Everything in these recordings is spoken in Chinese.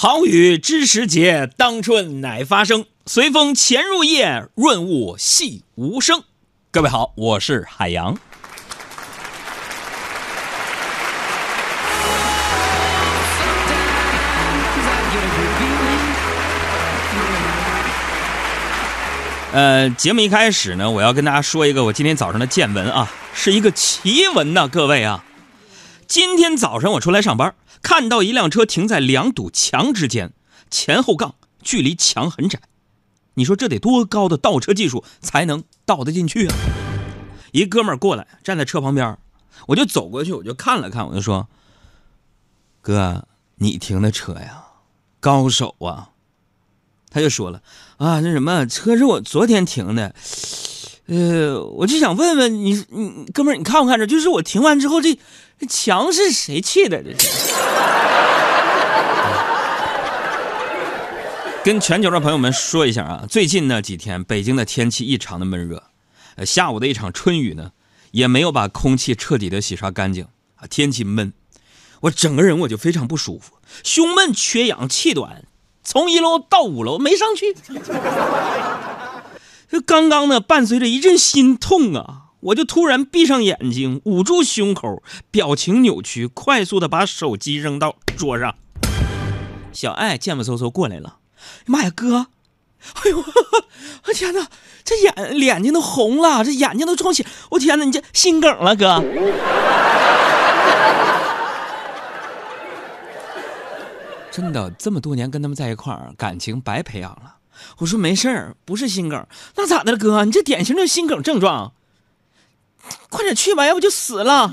好雨知时节，当春乃发生。随风潜入夜，润物细无声。各位好，我是海洋。呃，节目一开始呢，我要跟大家说一个我今天早上的见闻啊，是一个奇闻呐，各位啊。今天早上我出来上班，看到一辆车停在两堵墙之间，前后杠距离墙很窄，你说这得多高的倒车技术才能倒得进去啊？一哥们儿过来站在车旁边，我就走过去，我就看了看，我就说：“哥，你停的车呀，高手啊。”他就说了啊，那什么车是我昨天停的，呃，我就想问问你，你哥们儿，你看不看着？就是我停完之后，这这墙是谁砌的？这是。跟全球的朋友们说一下啊，最近那几天北京的天气异常的闷热，呃，下午的一场春雨呢，也没有把空气彻底的洗刷干净啊，天气闷，我整个人我就非常不舒服，胸闷、缺氧、气短。从一楼到五楼没上去，这刚刚呢，伴随着一阵心痛啊，我就突然闭上眼睛，捂住胸口，表情扭曲，快速的把手机扔到桌上。小爱贱不嗖嗖过来了，妈呀，哥！哎呦，我天哪，这眼眼睛都红了，这眼睛都充血，我天哪，你这心梗了，哥！真的这么多年跟他们在一块儿，感情白培养了。我说没事儿，不是心梗，那咋的了，哥？你这典型的心梗症状，快点去吧，要不就死了。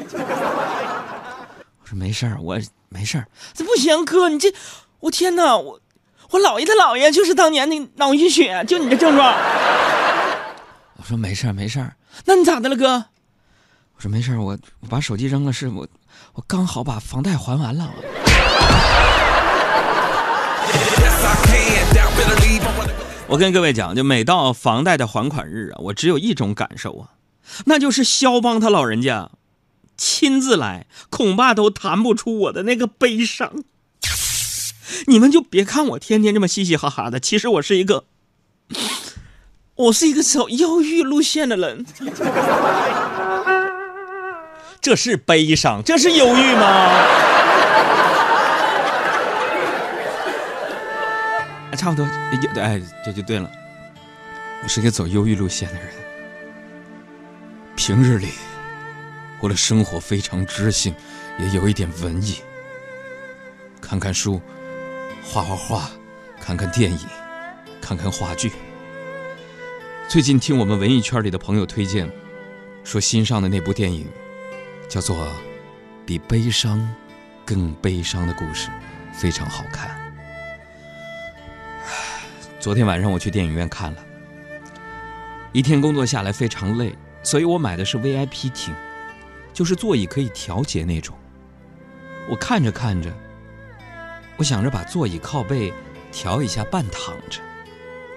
我说没事儿，我没事儿。这不行，哥，你这，我天哪，我我姥爷的姥爷就是当年那脑溢血，就你这症状。我说没事儿，没事儿。那你咋的了，哥？我说没事儿，我我把手机扔了，是我我刚好把房贷还完了。我跟各位讲，就每到房贷的还款日啊，我只有一种感受啊，那就是肖邦他老人家亲自来，恐怕都弹不出我的那个悲伤。你们就别看我天天这么嘻嘻哈哈的，其实我是一个，我是一个走忧郁路线的人。这是悲伤，这是忧郁吗？差不多，有哎，这就对了。我是一个走忧郁路线的人，平日里我的生活非常知性，也有一点文艺，看看书，画画画，看看电影，看看话剧。最近听我们文艺圈里的朋友推荐，说新上的那部电影叫做《比悲伤更悲伤的故事》，非常好看。昨天晚上我去电影院看了，一天工作下来非常累，所以我买的是 VIP 厅，就是座椅可以调节那种。我看着看着，我想着把座椅靠背调一下半躺着，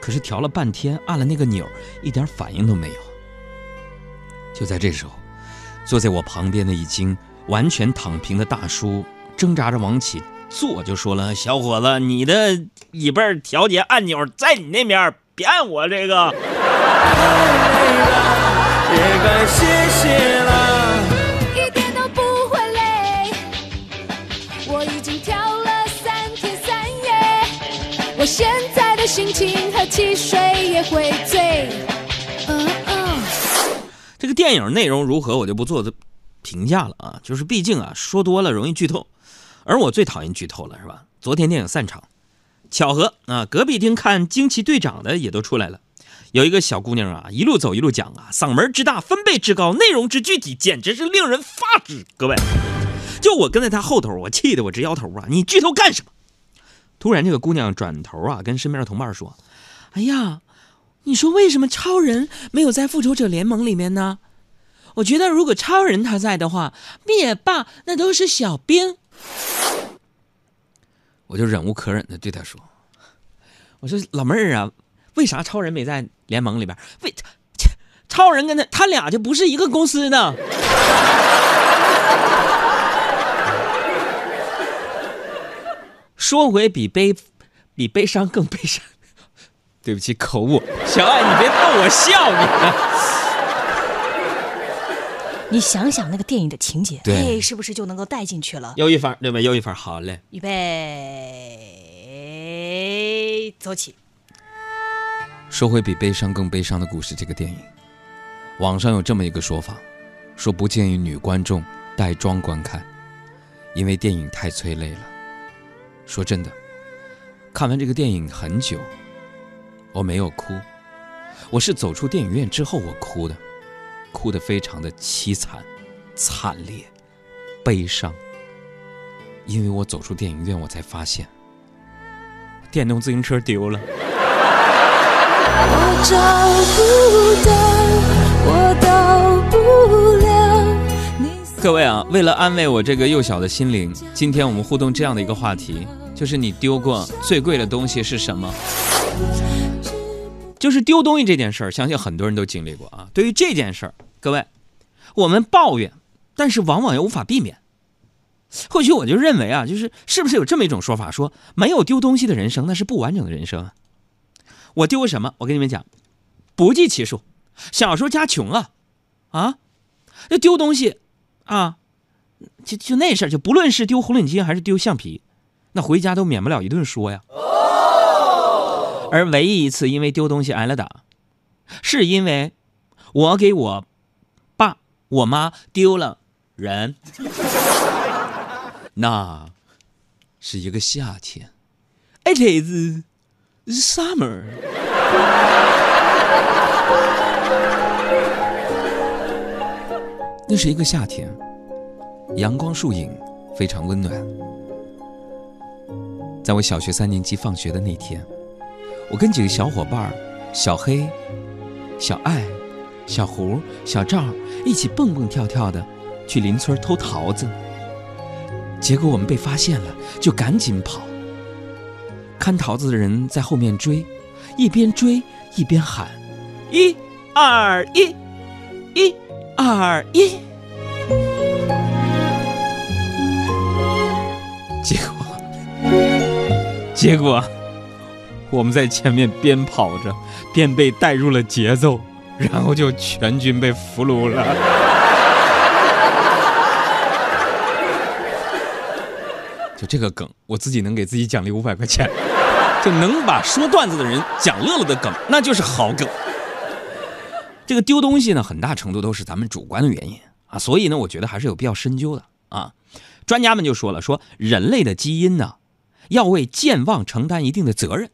可是调了半天，按了那个钮，一点反应都没有。就在这时候，坐在我旁边的已经完全躺平的大叔挣扎着往起。坐就说了，小伙子，你的椅背调节按钮在你那边，别按我这个。也该谢谢了。一点都不会累，我已经跳了三天三夜，我现在的心情和汽水也会醉。嗯嗯。这个电影内容如何，我就不做评价了啊，就是毕竟啊，说多了容易剧透。而我最讨厌剧透了，是吧？昨天电影散场，巧合啊，隔壁厅看《惊奇队长》的也都出来了。有一个小姑娘啊，一路走一路讲啊，嗓门之大，分贝之高，内容之具体，简直是令人发指。各位，就我跟在她后头，我气得我直摇头啊！你剧透干什么？突然，这个姑娘转头啊，跟身边的同伴说：“哎呀，你说为什么超人没有在复仇者联盟里面呢？我觉得如果超人他在的话，灭霸那都是小兵。”我就忍无可忍的对他说：“我说老妹儿啊，为啥超人没在联盟里边？为超人跟他他俩就不是一个公司的。”说回比悲，比悲伤更悲伤。对不起，口误。小爱，你别逗我笑你。你想想那个电影的情节，对哎，是不是就能够带进去了？又一分，对吧？又一分，好嘞。预备，走起。说回比悲伤更悲伤的故事，这个电影，网上有这么一个说法，说不建议女观众带妆观看，因为电影太催泪了。说真的，看完这个电影很久，我没有哭，我是走出电影院之后我哭的，哭得非常的凄惨、惨烈、悲伤，因为我走出电影院，我才发现电动自行车丢了。我找不到，我到不了。各位啊，为了安慰我这个幼小的心灵，今天我们互动这样的一个话题，就是你丢过最贵的东西是什么？就是丢东西这件事儿，相信很多人都经历过啊。对于这件事儿，各位，我们抱怨，但是往往又无法避免。或许我就认为啊，就是是不是有这么一种说法，说没有丢东西的人生，那是不完整的人生啊。我丢过什么？我跟你们讲，不计其数。小时候家穷啊，啊，那丢东西。啊，就就那事儿，就不论是丢红领巾还是丢橡皮，那回家都免不了一顿说呀。而唯一一次因为丢东西挨了打，是因为我给我我妈丢了人。那是一个夏天，It is summer。那是一个夏天，阳光树影非常温暖。在我小学三年级放学的那天，我跟几个小伙伴小黑、小爱、小胡、小赵一起蹦蹦跳跳的去邻村偷桃子。结果我们被发现了，就赶紧跑。看桃子的人在后面追，一边追一边喊：“一、二、一，一。”二一，结果，结果，我们在前面边跑着，边被带入了节奏，然后就全军被俘虏了。就这个梗，我自己能给自己奖励五百块钱，就能把说段子的人讲乐了的梗，那就是好梗。这个丢东西呢，很大程度都是咱们主观的原因啊，所以呢，我觉得还是有必要深究的啊。专家们就说了，说人类的基因呢，要为健忘承担一定的责任，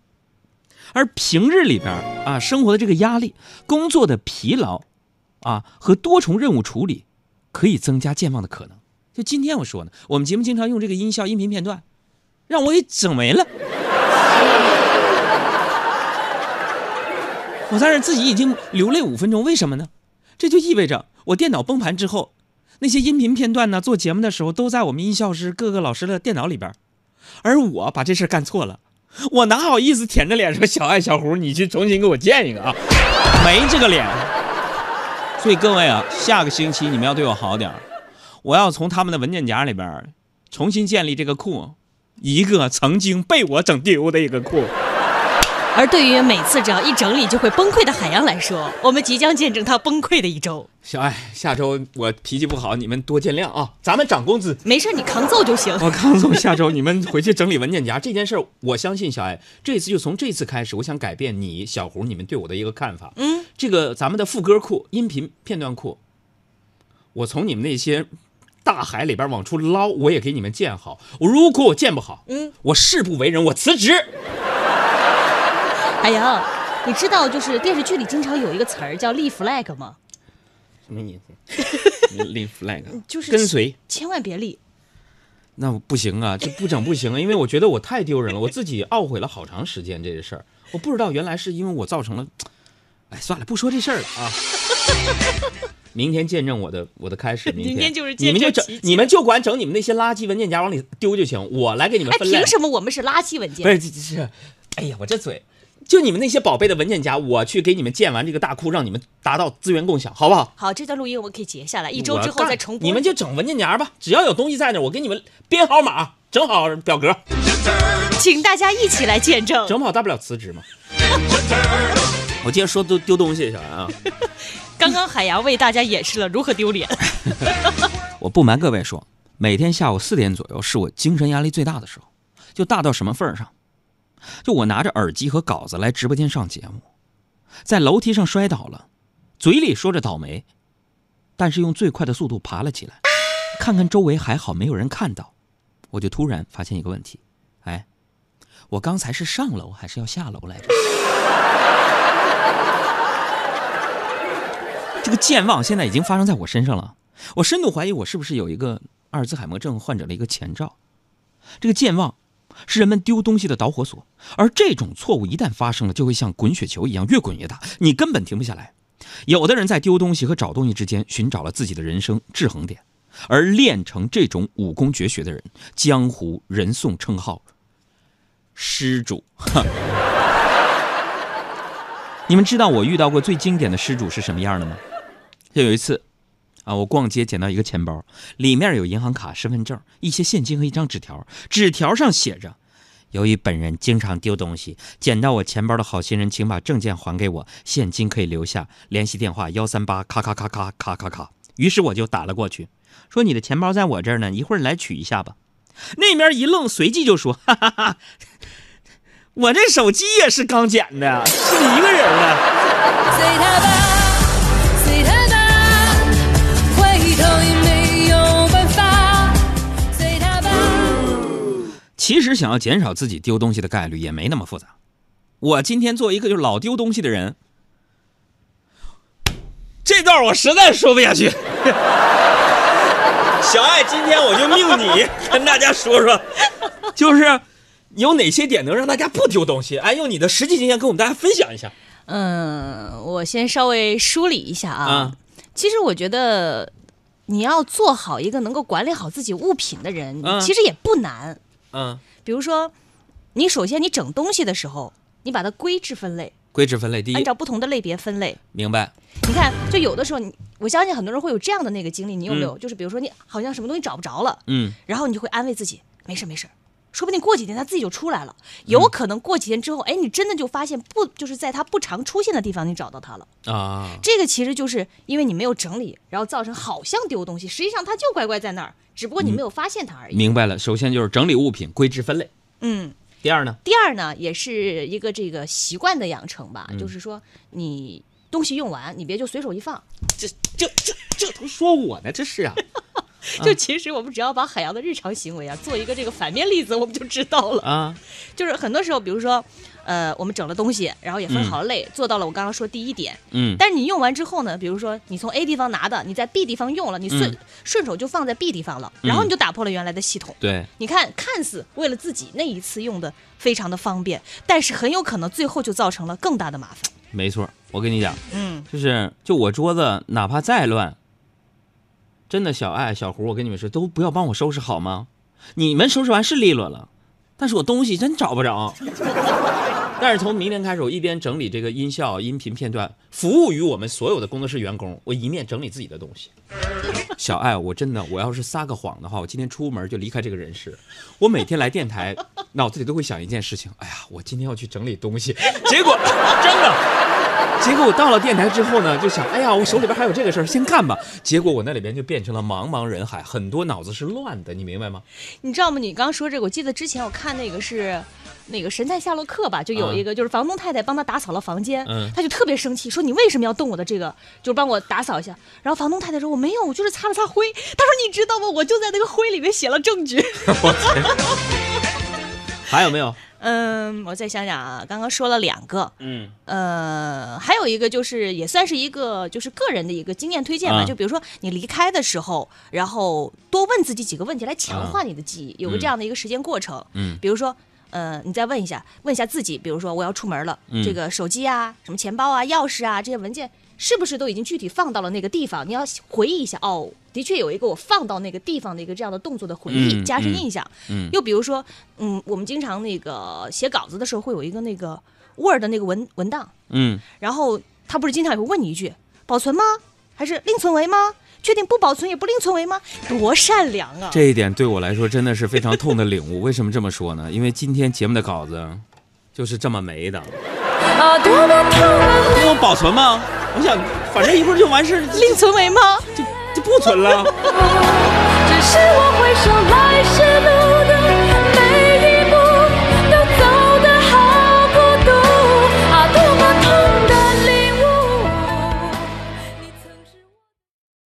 而平日里边啊，生活的这个压力、工作的疲劳啊和多重任务处理，可以增加健忘的可能。就今天我说呢，我们节目经常用这个音效、音频片段，让我给整没了。我在这自己已经流泪五分钟，为什么呢？这就意味着我电脑崩盘之后，那些音频片段呢，做节目的时候都在我们音效师各个老师的电脑里边，而我把这事干错了，我哪好意思舔着脸说小爱小胡，你去重新给我建一个啊？没这个脸。所以各位啊，下个星期你们要对我好点我要从他们的文件夹里边重新建立这个库，一个曾经被我整丢的一个库。而对于每次只要一整理就会崩溃的海洋来说，我们即将见证他崩溃的一周。小艾，下周我脾气不好，你们多见谅啊！咱们涨工资，没事，你扛揍就行。我扛揍。下周你们回去整理文件夹这件事，我相信小艾这次就从这次开始，我想改变你小胡你们对我的一个看法。嗯，这个咱们的副歌库、音频片段库，我从你们那些大海里边往出捞，我也给你们建好。我如果我建不好，嗯，我誓不为人，我辞职。海洋，你知道就是电视剧里经常有一个词儿叫立 flag 吗？什么意思？立 flag 就是跟随，千万别立。那不行啊，这不整不行啊，因为我觉得我太丢人了，我自己懊悔了好长时间这个事儿。我不知道原来是因为我造成了，哎，算了，不说这事儿了啊。明天见证我的我的开始，明天就是你们就整，你们就管整你们那些垃圾文件夹往里丢就行，我来给你们分类。凭什么我们是垃圾文件？不是，这是，哎呀，我这嘴。就你们那些宝贝的文件夹，我去给你们建完这个大库，让你们达到资源共享，好不好？好，这段录音我们可以截下来，一周之后再重播。你们就整文件夹吧，只要有东西在那，我给你们编好码，整好表格。请大家一起来见证。整不好大不了辞职嘛。我接着说丢丢东西，小安啊，刚刚海洋为大家演示了如何丢脸。我不瞒各位说，每天下午四点左右是我精神压力最大的时候，就大到什么份儿上？就我拿着耳机和稿子来直播间上节目，在楼梯上摔倒了，嘴里说着倒霉，但是用最快的速度爬了起来，看看周围还好没有人看到，我就突然发现一个问题，哎，我刚才是上楼还是要下楼来着？这个健忘现在已经发生在我身上了，我深度怀疑我是不是有一个阿尔兹海默症患者的一个前兆。这个健忘是人们丢东西的导火索，而这种错误一旦发生了，就会像滚雪球一样越滚越大，你根本停不下来。有的人在丢东西和找东西之间寻找了自己的人生制衡点，而练成这种武功绝学的人，江湖人送称号“施主”。你们知道我遇到过最经典的施主是什么样的吗？就有一次，啊，我逛街捡到一个钱包，里面有银行卡、身份证、一些现金和一张纸条。纸条上写着：“由于本人经常丢东西，捡到我钱包的好心人，请把证件还给我，现金可以留下，联系电话幺三八咔咔咔咔咔咔咔。”于是我就打了过去，说：“你的钱包在我这儿呢，一会儿来取一下吧。”那边一愣，随即就说：“哈哈哈，我这手机也是刚捡的，是你一个人啊。”其实想要减少自己丢东西的概率也没那么复杂。我今天做一个就老丢东西的人，这段我实在说不下去。小爱，今天我就命你 跟大家说说，就是有哪些点能让大家不丢东西？哎，用你的实际经验跟我们大家分享一下。嗯，我先稍微梳理一下啊。啊其实我觉得你要做好一个能够管理好自己物品的人，嗯其实也不难。嗯，比如说，你首先你整东西的时候，你把它归置分类，规制分类第一，按照不同的类别分类。明白？你看，就有的时候你，我相信很多人会有这样的那个经历，你有没有？就是比如说你好像什么东西找不着了，嗯，然后你就会安慰自己，没事没事，说不定过几天它自己就出来了。有可能过几天之后，哎，你真的就发现不，就是在它不常出现的地方，你找到它了。啊，这个其实就是因为你没有整理，然后造成好像丢东西，实际上它就乖乖在那儿，只不过你没有发现它而已。明白了。首先就是整理物品，归置分类。嗯。第二呢？第二呢，也是一个这个习惯的养成嗯吧，就是说你东西用完，你别就随手一放。这这这这都说我呢，这是啊。就其实我们只要把海洋的日常行为啊做一个这个反面例子，我们就知道了。啊，就是很多时候，比如说，呃，我们整了东西，然后也分好了类，做到了我刚刚说第一点。嗯，但是你用完之后呢，比如说你从 A 地方拿的，你在 B 地方用了，你顺、嗯顺手就放在 B 地方了，然后你就打破了原来的系统。对，你看，看似为了自己那一次用的非常的方便，但是很有可能最后就造成了更大的麻烦。没错。我跟你讲，嗯，就是就我桌子哪怕再乱，真的小爱小胡，我跟你们说，都不要帮我收拾好吗？你们收拾完是利落了，但是我东西真找不着。但是从明天开始，我一边整理这个音效、音频片段，服务于我们所有的工作室员工，我一面整理自己的东西。小爱，我真的，我要是撒个谎的话，我今天出门就离开这个人世。我每天来电台，脑子里都会想一件事情：哎呀，我今天要去整理东西。结果 真的，结果我到了电台之后呢，就想，哎呀，我手里边还有这个事儿，先干吧。结果我那里边就变成了茫茫人海，很多脑子是乱的，你明白吗？你知道吗？你刚刚说这个，我记得之前我看那个是那个《神探夏洛克》吧，就有一个就是房东太太帮他打扫了房间，嗯他就特别生气，说你为什么要动我的这个，就是帮我打扫一下。然后房东太太说我没有，我就是擦了擦灰。他说你知道吗？我就在那个灰里面写了证据。还有没有？嗯，我再想想啊，刚刚说了两个，嗯。呃，还有一个就是也算是一个就是个人的一个经验推荐吧，啊。就比如说你离开的时候，然后多问自己几个问题来强化你的记忆，有个这样的一个时间过程。嗯。比如说，呃，你再问一下，问一下自己，比如说我要出门了，嗯。这个手机啊、什么钱包啊、钥匙啊这些文件是不是都已经具体放到了那个地方？你要回忆一下哦，的确有一个我放到那个地方的一个这样的动作的回忆，加深印象。嗯，又比如说，嗯，我们经常那个写稿子的时候会有一个那个 Word 的那个文文档，嗯，然后他不是经常也会问你一句：保存吗？还是另存为吗？确定不保存也不另存为吗？多善良啊！这一点对我来说真的是非常痛的领悟。为什么这么说呢？因为今天节目的稿子就是这么没的。啊，多么痛啊！我保存吗？我想，反正一会儿就完事儿，另存为吗？就就不存了。只是我回首来时的。